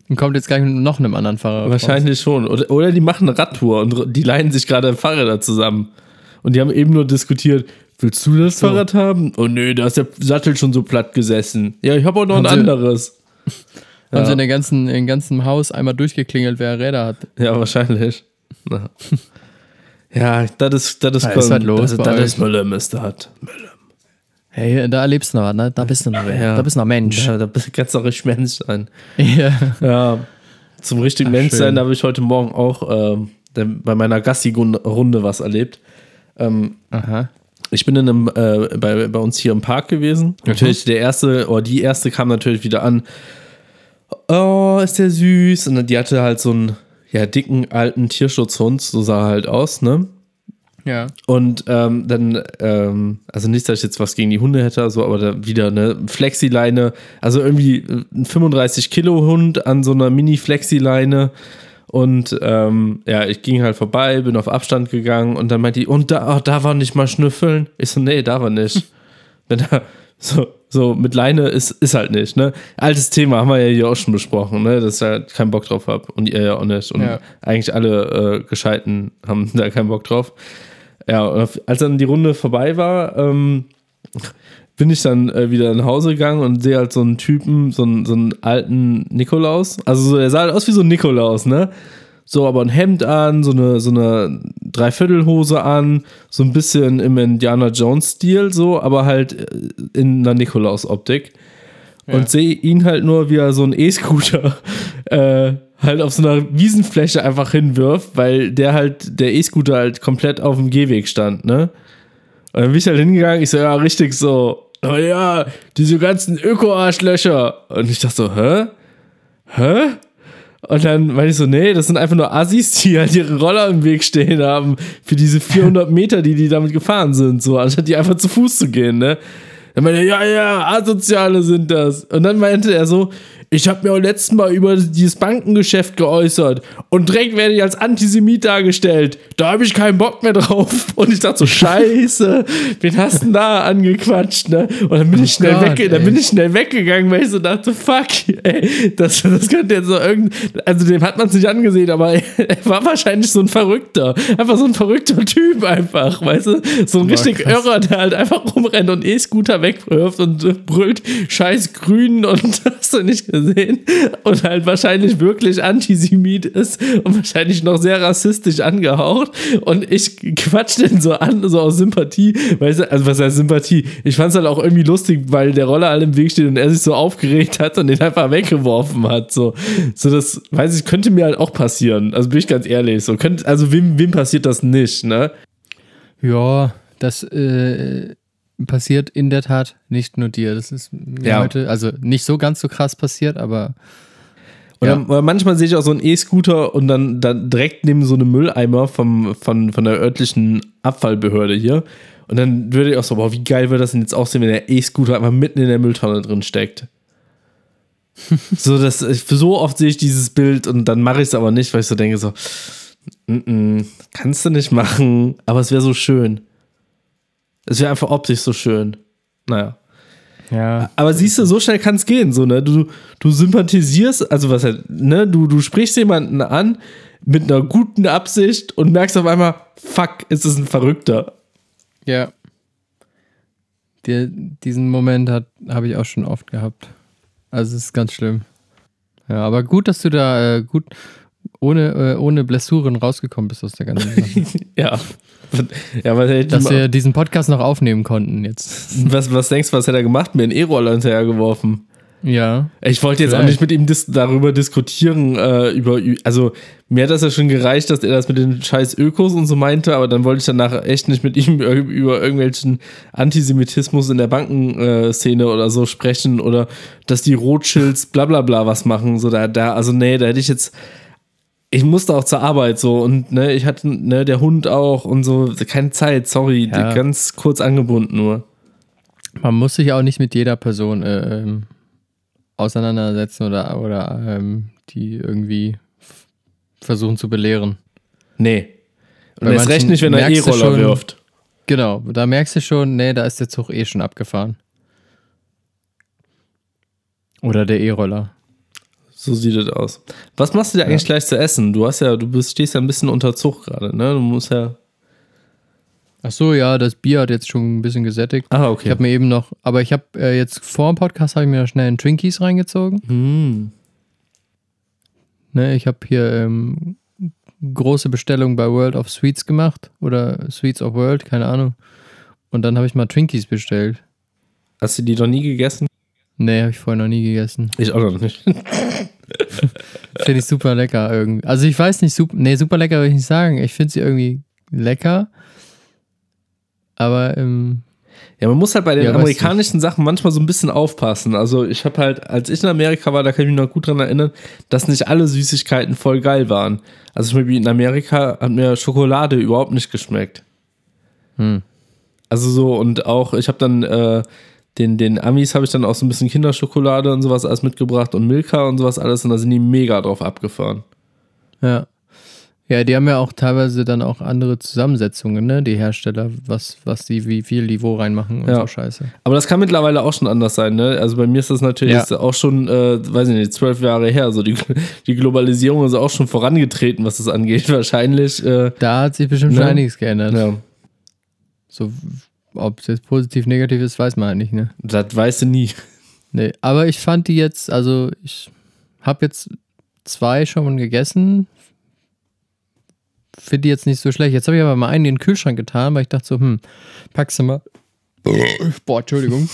Und kommt jetzt gleich mit noch einem anderen Fahrer. Wahrscheinlich schon. Oder, oder die machen eine Radtour und die leihen sich gerade Fahrräder zusammen. Und die haben eben nur diskutiert, willst du das So. Fahrrad haben? Oh nee, da ist der Sattel schon so platt gesessen. Ja, ich habe auch noch ein Haben sie- anderes. Haben Ja. sie in der ganzen, im ganzen Haus einmal durchgeklingelt, wer Räder hat. Ja, wahrscheinlich. Ja, das ist, das ist, Was ist halt los das, das ist Müller, Mr. Hat. Hey, da erlebst du noch was, ne? Da bist du noch. Ja. Da bist du noch Mensch. Ja, da bist- kannst du auch richtig Mensch sein. Ja. Ja, zum richtigen Ach, Mensch schön. sein, da habe ich heute Morgen auch denn bei meiner Gassi-Runde was erlebt. Ähm, Aha. ich bin in einem, äh, bei, bei uns hier im Park gewesen. Natürlich der erste, oder die erste kam natürlich wieder an. Oh, ist der süß. Und die hatte halt so einen ja, dicken alten Tierschutzhund, so sah er halt aus, ne? Ja. Und ähm, dann, ähm, also nicht, dass ich jetzt was gegen die Hunde hätte, so, aber da wieder eine Flexileine, also irgendwie ein 35-Kilo-Hund an so einer Mini-Flexileine. Und ähm, ja, ich ging halt vorbei, bin auf Abstand gegangen und dann meinte die, und da, oh, da war nicht mal schnüffeln. Ich so, nee, da war nicht. Wenn da, so, so mit Leine ist, ist halt nicht, ne? Altes Thema, haben wir ja hier auch schon besprochen, ne? Dass ich halt keinen Bock drauf habe und ihr ja auch nicht. Und Ja. eigentlich alle äh, Gescheiten haben da keinen Bock drauf. Ja, als dann die Runde vorbei war, ähm, bin ich dann äh, wieder nach Hause gegangen und sehe halt so einen Typen, so einen, so einen alten Nikolaus. Also so, der sah halt aus wie so ein Nikolaus, ne? So, aber ein Hemd an, so eine, so eine Dreiviertelhose an, so ein bisschen im Indiana Jones-Stil, so, aber halt äh, in einer Nikolaus-Optik. Und sehe ihn halt nur, wie er so einen E-Scooter äh, halt auf so einer Wiesenfläche einfach hinwirft, weil der halt, der E-Scooter halt komplett auf dem Gehweg stand, ne? Und dann bin ich halt hingegangen, ich so, ja, richtig so, oh ja, diese ganzen Öko-Arschlöcher. Und ich dachte so, hä? Hä? Und dann meinte ich so, nee, das sind einfach nur Assis, die halt ihre Roller im Weg stehen haben für diese 400 Meter, die die damit gefahren sind, so, anstatt die einfach zu Fuß zu gehen, ne? Dann meinte er, ja, ja, Asoziale sind das. Und dann meinte er so, ich habe mir auch letztes Mal über dieses Bankengeschäft geäußert und direkt werde ich als Antisemit dargestellt. Da habe ich keinen Bock mehr drauf. Und ich dachte so, scheiße, wen hast du denn da angequatscht, ne? Und dann bin, oh ich, schnell Gott, weg, dann bin ich schnell weggegangen, weil ich so dachte, fuck, ey, das, das könnte jetzt so irgend... Also dem hat man es nicht angesehen, aber er war wahrscheinlich so ein Verrückter. Einfach so ein verrückter Typ einfach, weißt du? So ein richtig krass. Irrer, der halt einfach rumrennt und E-Scooter wegwirft und brüllt, scheiß Grün und hast du nicht gesehen und halt wahrscheinlich wirklich Antisemit ist und wahrscheinlich noch sehr rassistisch angehaucht und ich quatsch den so an, so aus Sympathie, weißt also was heißt Sympathie? Ich fand es halt auch irgendwie lustig, weil der Roller alle im Weg steht und er sich so aufgeregt hat und den einfach weggeworfen hat, so, so das, weiß ich, könnte mir halt auch passieren, also bin ich ganz ehrlich, so, könnte, also wem, wem passiert das nicht, ne? Ja, das, äh, passiert in der Tat nicht nur dir. Das ist mir ja. heute, also nicht so ganz so krass passiert, aber. Oder, ja. manchmal sehe ich auch so einen E-Scooter und dann, dann direkt neben so einem Mülleimer vom, von, von der örtlichen Abfallbehörde hier. Und dann würde ich auch so, boah, wie geil würde das denn jetzt aussehen, wenn der E-Scooter einfach mitten in der Mülltonne drin steckt. so, das, so oft sehe ich dieses Bild und dann mache ich es aber nicht, weil ich so denke, so, n -n, kannst du nicht machen, aber es wäre so schön. Es wäre einfach optisch so schön. Naja. Ja. Aber siehst du, so schnell kann es gehen. So, ne? du, du sympathisierst, also was halt, ne, du, du sprichst jemanden an mit einer guten Absicht und merkst auf einmal, fuck, ist es ein Verrückter. Ja. Die, diesen Moment habe ich auch schon oft gehabt. Also es ist ganz schlimm. Ja, aber gut, dass du da äh, gut ohne, äh, ohne Blessuren rausgekommen bist aus der ganzen Sache. ja. ja was Dass wir diesen Podcast noch aufnehmen konnten jetzt. Was, was denkst du, was hätte er gemacht? Mir einen E-Roller hinterhergeworfen. Ja. Ich wollte jetzt vielleicht. auch nicht mit ihm dis darüber diskutieren, äh, über, also mir hat das ja schon gereicht, dass er das mit den scheiß Ökos und so meinte, aber dann wollte ich danach echt nicht mit ihm über irgendwelchen Antisemitismus in der Bankenszene oder so sprechen oder dass die Rothschilds bla bla bla was machen. So da, da, also nee, da hätte ich jetzt, ich musste auch zur Arbeit so und ne, ich hatte ne, der Hund auch und so, keine Zeit, sorry, ja. ganz kurz angebunden nur. Man muss sich auch nicht mit jeder Person äh, ähm, auseinandersetzen oder, oder ähm, die irgendwie versuchen zu belehren. Nee. Und erst recht nicht, wenn er E-Roller wirft. Genau, da merkst du schon, nee, da ist der Zug eh schon abgefahren. Oder der E-Roller. So sieht es aus. Was machst du dir eigentlich ja. gleich zu essen? Du hast ja, du bist, stehst ja ein bisschen unter Zug gerade, ne? Du musst ja. Ach so, ja, das Bier hat jetzt schon ein bisschen gesättigt. Ah, okay. Ich habe mir eben noch, aber ich habe äh, jetzt vor dem Podcast habe ich mir schnell einen Twinkies reingezogen. Mm. Ne, ich habe hier ähm, große Bestellung bei World of Sweets gemacht oder Sweets of World, keine Ahnung. Und dann habe ich mal Twinkies bestellt. Hast du die noch nie gegessen? Nee, habe ich vorher noch nie gegessen. Ich auch noch nicht. finde ich super lecker irgendwie. Also ich weiß nicht, super, nee, super lecker würde ich nicht sagen. Ich finde sie irgendwie lecker. Aber ähm, ja, man muss halt bei den ja, amerikanischen Sachen manchmal so ein bisschen aufpassen. Also ich habe halt, als ich in Amerika war, da kann ich mich noch gut dran erinnern, dass nicht alle Süßigkeiten voll geil waren. Also zum Beispiel in Amerika hat mir Schokolade überhaupt nicht geschmeckt. Hm. Also so und auch, ich habe dann äh, den, den Amis habe ich dann auch so ein bisschen Kinderschokolade und sowas alles mitgebracht und Milka und sowas alles und da sind die mega drauf abgefahren. Ja. Ja, die haben ja auch teilweise dann auch andere Zusammensetzungen, ne? Die Hersteller, was, was die, wie viel die wo reinmachen und ja. so Scheiße. Aber das kann mittlerweile auch schon anders sein, ne? Also bei mir ist das natürlich ja. auch schon, äh, weiß ich nicht, zwölf Jahre her. Also die, die Globalisierung ist auch schon vorangetreten, was das angeht. Wahrscheinlich. Äh, da hat sich bestimmt ne? schon einiges geändert. Ja. So ob es jetzt positiv, negativ ist, weiß man halt nicht, ne? Das weißt du nie. Nee, aber ich fand die jetzt, also ich habe jetzt zwei schon gegessen. Finde die jetzt nicht so schlecht. Jetzt habe ich aber mal einen in den Kühlschrank getan, weil ich dachte so, hm, packst du mal. Boah, Entschuldigung.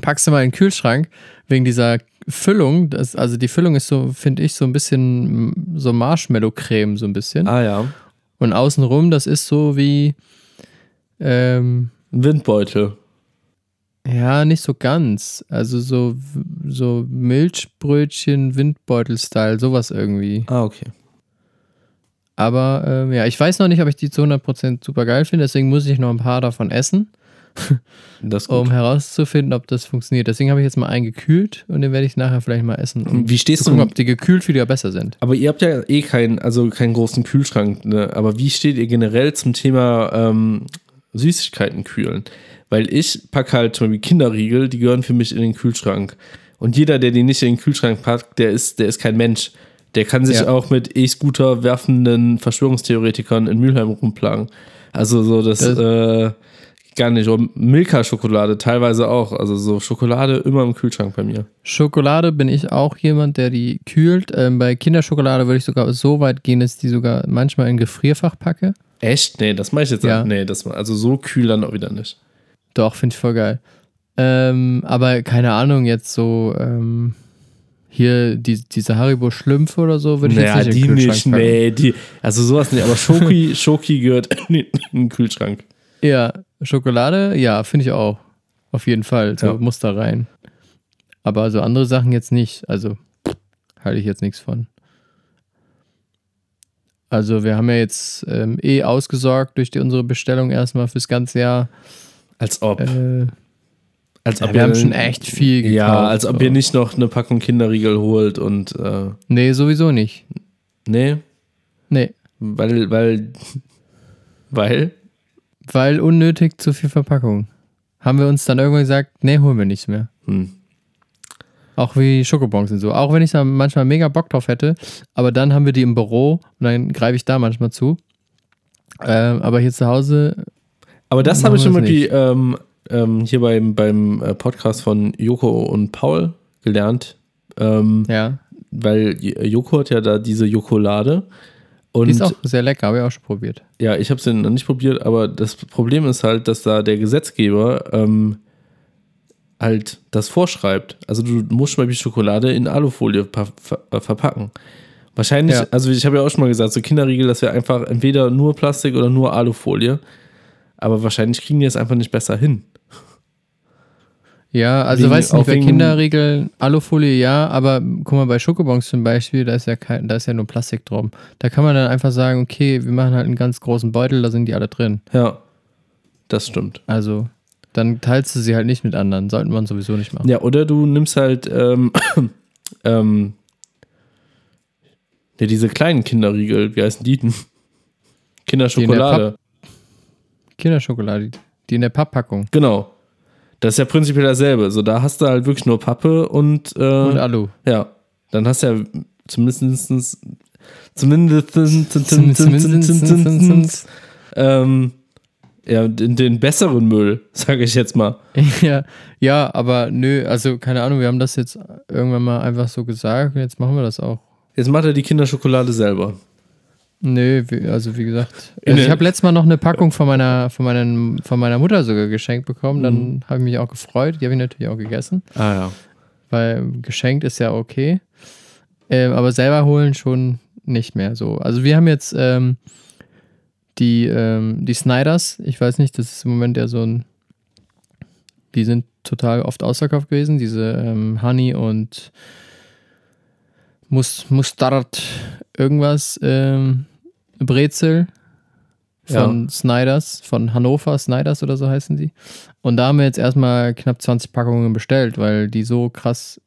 packst du mal in den Kühlschrank wegen dieser Füllung, das, also die Füllung ist so, finde ich, so ein bisschen so Marshmallow-Creme, so ein bisschen. Ah ja. Und außenrum, das ist so wie, ähm, Windbeutel. ja, nicht so ganz. Also so, so Milchbrötchen, Windbeutel-Style, sowas irgendwie. Ah, okay. Aber ähm, ja, ich weiß noch nicht, ob ich die zu 100% super geil finde, deswegen muss ich noch ein paar davon essen, Das um herauszufinden, ob das funktioniert. Deswegen habe ich jetzt mal einen gekühlt und den werde ich nachher vielleicht mal essen. Um Wie stehst zu du gucken, ob die gekühlt wieder besser sind. Aber ihr habt ja eh keinen, also keinen großen Kühlschrank, ne? Aber wie steht ihr generell zum Thema ähm, Süßigkeiten kühlen? Weil ich packe halt zum Beispiel Kinderriegel, die gehören für mich in den Kühlschrank. Und jeder, der die nicht in den Kühlschrank packt, der ist, der ist kein Mensch. Der kann sich Ja. auch mit E-Scooter werfenden Verschwörungstheoretikern in Mülheim rumplagen. Also so das, Das- äh, gar nicht. Und Milka-Schokolade teilweise auch. Also so Schokolade immer im Kühlschrank bei mir. Schokolade bin ich auch jemand, der die kühlt. Ähm, bei Kinderschokolade würde ich sogar so weit gehen, dass ich die sogar manchmal in Gefrierfach packe. Echt? Nee, das mache ich jetzt Ja. Nee, das also so kühl dann auch wieder nicht. Doch, finde ich voll geil. Ähm, aber keine Ahnung, jetzt so ähm, hier die, diese Haribo Schlümpfe oder so würde ich Naja, jetzt nicht die in den Kühlschrank nicht, packen. nee, die, also sowas nicht, aber Schoki, Schoki gehört in den Kühlschrank. Ja, Schokolade, ja, finde ich auch. Auf jeden Fall, so Ja. muss da rein. Aber so andere Sachen jetzt nicht. Also halte ich jetzt nichts von. Also wir haben ja jetzt ähm, eh ausgesorgt durch die, unsere Bestellung erstmal fürs ganze Jahr. Als ob. Äh, als ja, wir haben schon echt viel gekauft. Ja, als ob so. ihr nicht noch eine Packung Kinderriegel holt und, äh, Nee, sowieso nicht. nee, Nee, weil, weil, weil, weil unnötig zu viel Verpackung. Haben wir uns dann irgendwann gesagt, nee, holen wir nichts mehr. hm. Auch wie Schokobons und so. Auch wenn ich da manchmal mega Bock drauf hätte. Aber dann haben wir die im Büro und dann greife ich da manchmal zu. Ähm, aber hier zu Hause, Aber das habe ich schon mal die, ähm, ähm, hier beim, beim äh, Podcast von Joko und Paul gelernt. Ähm, ja, Weil J- Joko hat ja da diese Jokolade. Und die ist auch sehr lecker, habe ich auch schon probiert. Ja, ich habe es noch nicht probiert, aber das Problem ist halt, dass da der Gesetzgeber ähm, halt das vorschreibt. Also du musst zum Beispiel Schokolade in Alufolie ver ver äh, verpacken. Wahrscheinlich, Ja. also ich habe ja auch schon mal gesagt, so Kinderriegel, das wäre einfach entweder nur Plastik oder nur Alufolie. Aber wahrscheinlich kriegen die es einfach nicht besser hin. Ja, also Wegen- weiß nicht, auch bei Kinderriegeln, Alufolie ja, aber guck mal, bei Schokobons zum Beispiel, da ist ja kein, da ist ja nur Plastik drum. Da kann man dann einfach sagen, okay, wir machen halt einen ganz großen Beutel, da sind die alle drin. Ja, das stimmt. Also, dann teilst du sie halt nicht mit anderen. Sollte man sowieso nicht machen. Ja, oder du nimmst halt ähm, ähm, ja, diese kleinen Kinderriegel, wie heißen die denn? Kinderschokolade. Kinderschokolade, die in der Papppackung. Genau. Das ist ja prinzipiell dasselbe. So, da hast du halt wirklich nur Pappe und, äh, Und Alu. ja, dann hast du ja zumindest zumindest Zumindest- ähm, ja, den, den besseren Müll, sage ich jetzt mal. Ja, ja, aber nö, also keine Ahnung, wir haben das jetzt irgendwann mal einfach so gesagt und jetzt machen wir das auch. Jetzt macht er die Kinderschokolade selber. Nö, wie, also wie gesagt, also ich habe letztes Mal noch eine Packung von meiner, von meinen, von meiner Mutter sogar geschenkt bekommen. Dann habe ich mich auch gefreut. Die habe ich natürlich auch gegessen, Ah ja. weil geschenkt ist ja okay. Ähm, aber selber holen schon nicht mehr so. Also wir haben jetzt ähm, die, ähm, die Snyders. Ich weiß nicht, das ist im Moment ja so ein. Die sind total oft ausverkauft gewesen. Diese ähm, Honey und Mus Mustard irgendwas ähm, Brezel von Snyders, von Hannover Snyders oder so heißen die. Und da haben wir jetzt erstmal knapp 20 Packungen bestellt, weil die so krass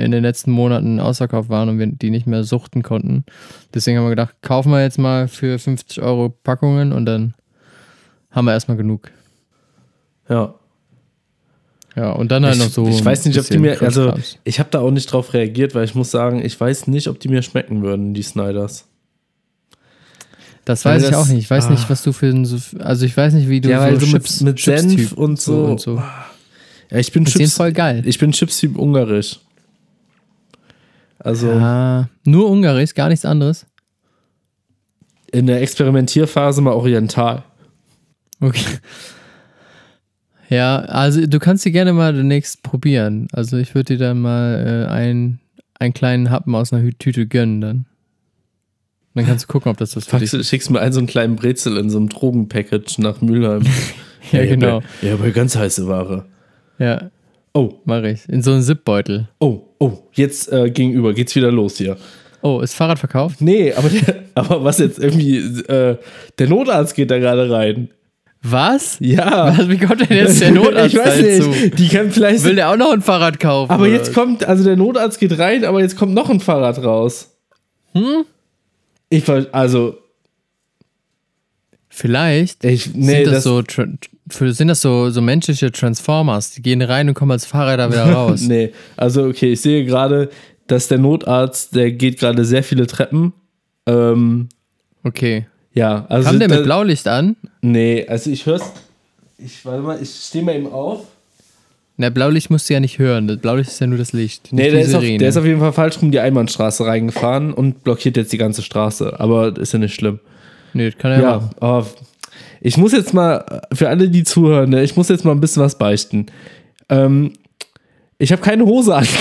in den letzten Monaten ausverkauft waren und wir die nicht mehr suchten konnten. Deswegen haben wir gedacht, kaufen wir jetzt mal für 50 Euro Packungen und dann haben wir erstmal genug. Ja. Ja, und dann halt Ich- noch so. ich weiß nicht, ob die mir- also-. Ich habe da auch nicht drauf reagiert, weil ich muss sagen, ich weiß nicht, ob die mir schmecken würden, die Snyders. Das weiß ich das- auch nicht. Ich weiß ah. nicht, was du für ein. so- Also, ich weiß nicht, wie du Ja, so so mit- Chips, mit Chips-Typ Senf und so. und so. Ja, ich bin Chips, voll geil. ich bin Chips-Typ ungarisch. Also Ja, nur Ungarisch, gar nichts anderes. in der Experimentierphase mal oriental. Okay. Ja, also du kannst sie gerne mal demnächst probieren. Also ich würde dir dann mal äh, ein, einen kleinen Happen aus einer Tüte gönnen dann. Dann kannst du gucken, ob das das für dich Packst, schickst mir einen so einen kleinen Brezel in so einem Drogenpackage nach Mülheim. Ja, genau. Ja, aber ganz heiße Ware. Ja, Oh, mache ich. In so einen Zipbeutel. oh, oh. Jetzt äh, gegenüber geht's wieder los hier. Oh, ist Fahrrad verkauft? Nee, aber, der, aber was jetzt irgendwie, äh, der Notarzt geht da gerade rein. Was? Ja. Was, wie kommt denn jetzt der Notarzt ich weiß dazu? nicht. Die kann vielleicht. Will der auch noch ein Fahrrad kaufen? aber oder jetzt kommt, also der Notarzt geht rein, aber jetzt kommt noch ein Fahrrad raus. Hm? Ich also, Vielleicht ich, nee, sind das, das, so für, sind das so, so menschliche Transformers, die gehen rein und kommen als Fahrräder wieder raus. nee, also okay, ich sehe gerade, dass der Notarzt, der geht gerade sehr viele Treppen. Ähm, Okay. ja, also. Kam der da- mit Blaulicht an? Nee, also ich hör's. Ich, warte mal, ich stehe mal eben auf. Na, Blaulicht musst du ja nicht hören. Das Blaulicht ist ja nur das Licht. Nee, der ist, auf, der ist auf jeden Fall falsch rum die Einbahnstraße reingefahren und blockiert jetzt die ganze Straße. Aber ist ja nicht schlimm. Nee, das kann er Ja, machen. aber ich muss jetzt mal, für alle, die zuhören, ne, ich muss jetzt mal ein bisschen was beichten. Ähm, ich habe keine Hose an.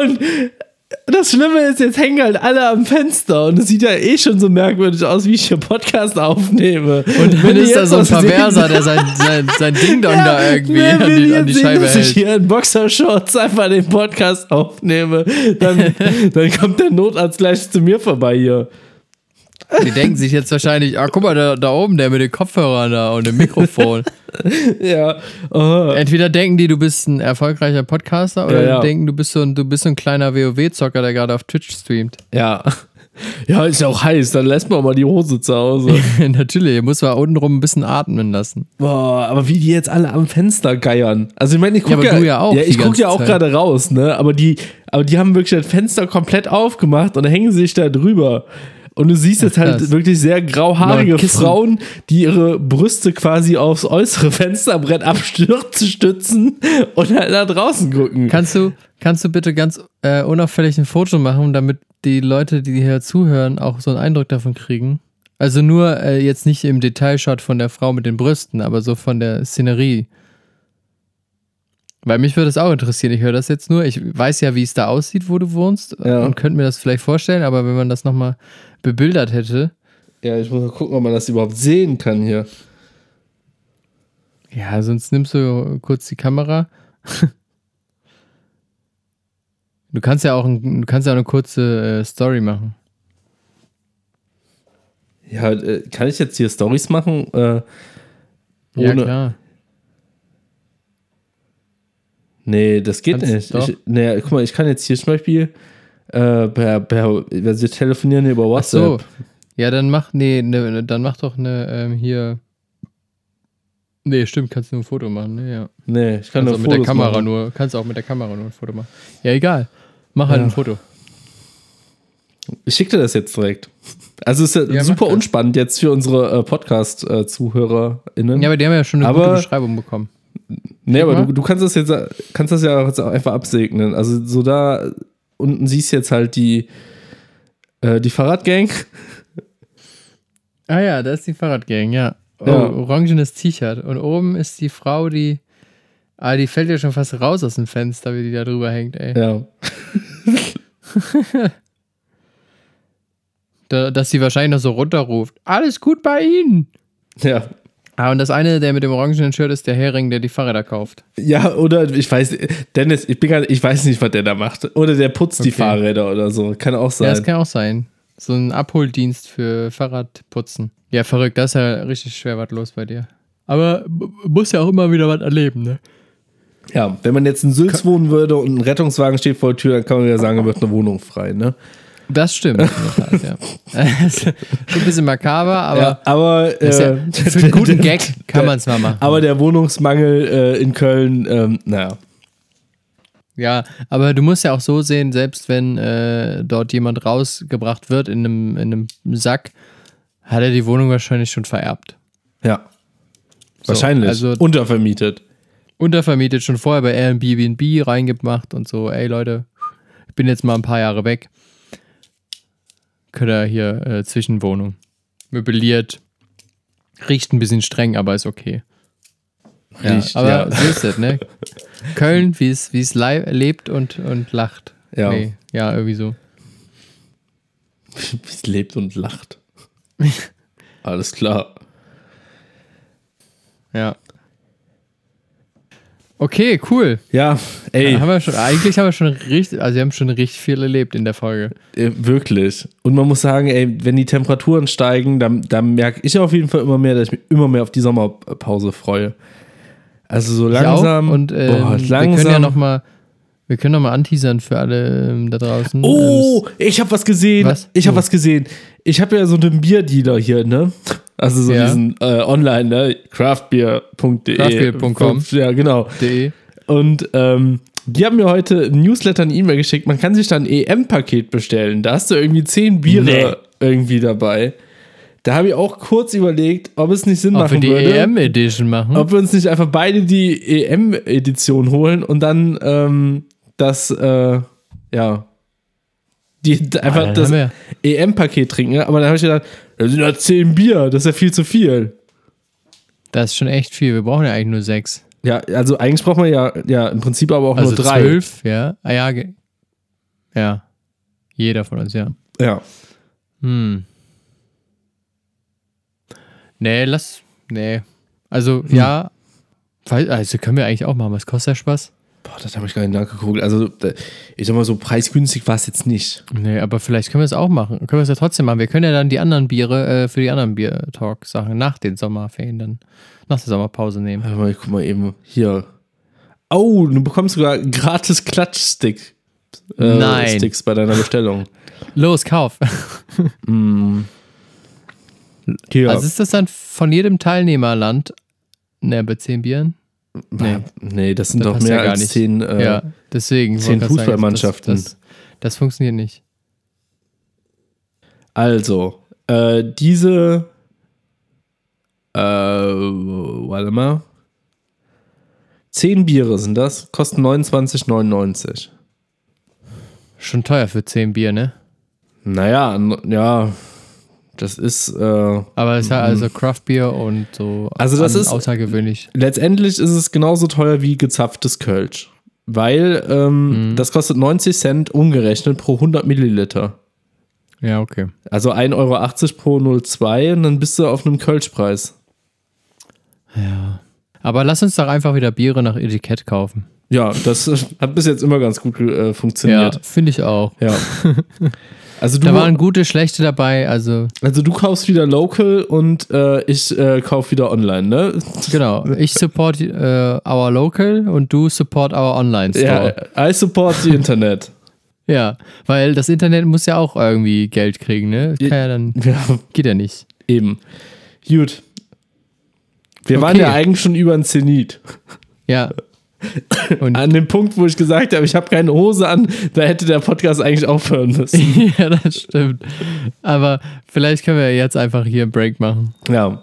und das Schlimme ist, jetzt hängen halt alle am Fenster und es sieht ja eh schon so merkwürdig aus, wie ich hier Podcast aufnehme. Und dann Wenn ist da so ein Perverser, der sein, sein, sein Ding-Dong da irgendwie an die, an die sehen, Scheibe dass ich hält. hier in Boxershorts einfach den Podcast aufnehme, dann, dann kommt der Notarzt gleich zu mir vorbei hier. Die denken sich jetzt wahrscheinlich, ah, guck mal, da, da oben, der mit den Kopfhörern da und dem Mikrofon. Ja, oh. Entweder denken die, du bist ein erfolgreicher Podcaster oder Ja, ja. die denken, du bist so ein, du bist so ein kleiner WoW-Zocker, der gerade auf Twitch streamt. ja. Ja, ist ja auch heiß, dann lässt man mal die Hose zu Hause. Natürlich, muss man untenrum ein bisschen atmen lassen. Boah, aber wie die jetzt alle am Fenster geiern. Also ich meine, ich Ja, gucke aber du ja auch Ja, ich gucke ganze ja auch gerade raus, ne? Aber die, aber die haben wirklich das Fenster komplett aufgemacht und hängen sich da drüber. Und du siehst jetzt halt wirklich sehr grauhaarige. Frauen, die ihre Brüste quasi aufs äußere Fensterbrett abstützen und halt da draußen gucken. Kannst du, kannst du bitte ganz äh, unauffällig ein Foto machen, damit die Leute, die hier zuhören, auch so einen Eindruck davon kriegen? Also nur äh, jetzt nicht im Detailshot von der Frau mit den Brüsten, aber so von der Szenerie. Weil mich würde es auch interessieren. Ich höre das jetzt nur. Ich weiß ja, wie es da aussieht, wo du wohnst Ja. und könnte mir das vielleicht vorstellen, aber wenn man das nochmal bebildert hätte. Ja, ich muss mal gucken, ob man das überhaupt sehen kann hier. Ja, sonst nimmst du kurz die Kamera. Du kannst ja auch, ein, du kannst ja auch eine kurze äh, Story machen. Ja, äh, kann ich jetzt hier Stories machen? Äh, Ja, klar. Nee, das geht Kannst- nicht. Ich, nee, guck mal, ich kann jetzt hier zum Beispiel äh, per, per, wenn sie telefonieren über Ach WhatsApp. so. Ja, dann mach, nee, ne, dann mach doch eine, ähm, hier. Nee, stimmt, kannst du nur ein Foto machen, ne, ja. Nee, ich kann Kannst nur auch mit der Kamera machen. nur, kannst auch mit der Kamera nur ein Foto machen. Ja, egal. Mach halt Ja. ein Foto. Ich schicke dir das jetzt direkt. Also es ist ja, Ja, super unspannend jetzt für unsere äh, Podcast-ZuhörerInnen. Ja, aber die haben ja schon eine Aber- gute Beschreibung bekommen. nee, aber mal. du, du kannst das jetzt kannst das ja jetzt auch einfach absegnen. Also so da unten siehst du jetzt halt die, äh, die Fahrradgang. Ah ja, da ist die Fahrradgang, ja. Oh, Ja. orangenes T-Shirt. Und oben ist die Frau, die. Ah, die fällt ja schon fast raus aus dem Fenster, wie die da drüber hängt, ey. Ja. Da, dass sie wahrscheinlich noch so runterruft. Alles gut bei Ihnen. Ja. Ah, und das eine, der mit dem orangenen Shirt, ist der Hering, der die Fahrräder kauft. Ja, oder ich weiß, Dennis, ich bin gar, ich weiß nicht, was der da macht. Oder der putzt die Okay. Fahrräder oder so. Kann auch Ja, sein. das kann auch sein. So ein Abholdienst für Fahrradputzen. Ja, verrückt, das ist ja richtig schwer was los bei dir. Aber muss ja auch immer wieder was erleben, ne? Ja, wenn man jetzt in Sülz wohnen würde und ein Rettungswagen steht vor der Tür, dann kann man ja sagen, da wird eine Wohnung frei, ne? Das stimmt, Tat, ja. Schon ein bisschen makaber, aber ja, aber, ja, äh, für einen guten Gag kann man es mal machen. aber der Wohnungsmangel äh, in Köln, ähm, naja. Ja, aber du musst ja auch so sehen, selbst wenn äh, dort jemand rausgebracht wird in einem, in einem Sack, hat er die Wohnung wahrscheinlich schon vererbt. Ja. So, Wahrscheinlich. also- Untervermietet. Untervermietet, schon vorher bei Airbnb reingemacht und so, ey Leute, ich bin jetzt mal ein paar Jahre weg. Ihr hier äh, Zwischenwohnung. Möbliert. Riecht ein bisschen streng, aber ist okay. Ja, Riecht, aber ja. so ist es, ne? Köln, wie es wie es lebt und, und lacht. Ja. Nee, ja, irgendwie so. Wie es lebt und lacht. Alles klar. Ja. Okay, cool. Ja, ey, Haben wir schon, eigentlich haben wir schon richtig, also wir haben schon richtig viel erlebt in der Folge. äh, wirklich. Und man muss sagen, ey, wenn die Temperaturen steigen, dann, dann merke ich auf jeden Fall immer mehr, dass ich mich immer mehr auf die Sommerpause freue. Also so langsam. Und ähm, boah, wir können ja noch mal, wir können noch mal anteasern für alle ähm, da draußen. Oh, ich habe was gesehen. Was? Ich habe Oh. was gesehen. Ich habe ja so einen Bierdealer hier, ne? Also so Ja. diesen äh, online, ne? Craftbeer.de. Craftbeer.com. Ja, genau. De. Und ähm, die haben mir heute ein Newsletter, eine E-Mail geschickt. Man kann sich da ein EM-Paket bestellen. Da hast du irgendwie zehn Biere Nee. irgendwie dabei. Da habe ich auch kurz überlegt, ob es nicht Sinn Ob wir machen die würde. EM-Edition machen. Ob wir uns nicht einfach beide die EM-Edition holen und dann ähm, das, äh, ja, die, einfach dann das EM-Paket trinken. Aber dann habe ich gedacht, das sind ja zehn Bier, das ist ja viel zu viel. Das ist schon echt viel. Wir brauchen ja eigentlich nur sechs. Ja, also eigentlich braucht man ja, ja im Prinzip aber auch Also nur drei. zwölf, ja. Ah, ja. Ja. Jeder von uns, ja. Ja. Hm. Nee, lass. Nee. Also, Hm. ja. Also können wir eigentlich auch machen. Was kostet der Spaß? Boah, das habe ich gar nicht nachgeguckt. Also, ich sag mal so, preisgünstig war es jetzt nicht. Nee, aber vielleicht können wir es auch machen. Können wir es ja trotzdem machen. Wir können ja dann die anderen Biere äh, für die anderen Bier-Talk-Sachen nach den Sommerferien dann, nach der Sommerpause nehmen. Warte mal, ich guck mal eben hier. Oh, du bekommst sogar gratis Klatschstick. Äh, Nein. Sticks bei deiner Bestellung. Los, kauf. Hier. Also ist das dann von jedem Teilnehmerland ne, bei 10 Bieren? Nee. nee, das sind Das doch mehr ja als nicht. zehn. Äh, ja, deswegen. zehn Fußballmannschaften. Das, das, das funktioniert nicht. Also, äh, diese. Äh, warte mal. Zehn Biere sind das, kosten 29,99. Schon teuer für 10 Bier, ne? Naja, ja, das ist. Äh, Aber es ist ja also Craft Beer und so Also das ist- außergewöhnlich. letztendlich ist es genauso teuer wie gezapftes Kölsch. Weil ähm, das kostet 90 Cent umgerechnet pro 100 Milliliter. Ja, okay. Also 1,80 Euro pro 0,2 und dann bist du auf einem Kölschpreis. Ja. Aber lass uns doch einfach wieder Biere nach Etikett kaufen. Ja, das äh, hat bis jetzt immer ganz gut äh, Ja, funktioniert. finde ich auch. Ja. Also du, Da waren gute, schlechte dabei, also also du kaufst wieder local und äh, ich äh, kauf wieder online, ne? genau. Ich support äh, our local und du support our online Ja, store. I support the Internet. Ja, weil das Internet muss ja auch irgendwie Geld kriegen, ne? Kann ja dann, Ja, geht ja nicht. eben. Gut. Wir waren Okay. ja eigentlich schon über den Zenit. Ja. Und An dem Punkt, wo ich gesagt habe, ich habe keine Hose an, da hätte der Podcast eigentlich aufhören müssen. ja, das stimmt. Aber vielleicht können wir jetzt einfach hier einen Break machen. Ja.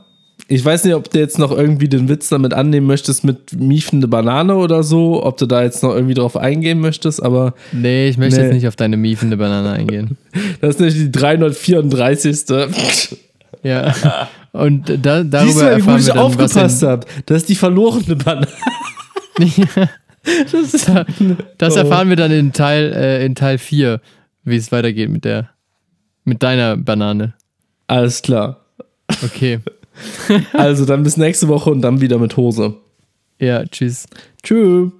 Ich weiß nicht, ob du jetzt noch irgendwie den Witz damit annehmen möchtest mit miefende Banane oder so, ob du da jetzt noch irgendwie drauf eingehen möchtest, aber Nee, ich möchte Nee. jetzt nicht auf deine miefende Banane eingehen. das ist nicht die 334. Ja. Und da, darüber Siehst du, mal, wie erfahren gut ich wir dann, aufgepasst habe? Das ist die verlorene Banane. in, Das Oh. erfahren wir dann in Teil, äh, in Teil 4, wie es weitergeht mit der, mit deiner Banane. Alles klar. Okay. Also dann bis nächste Woche und dann wieder mit Hose. Ja, tschüss. Tschüss.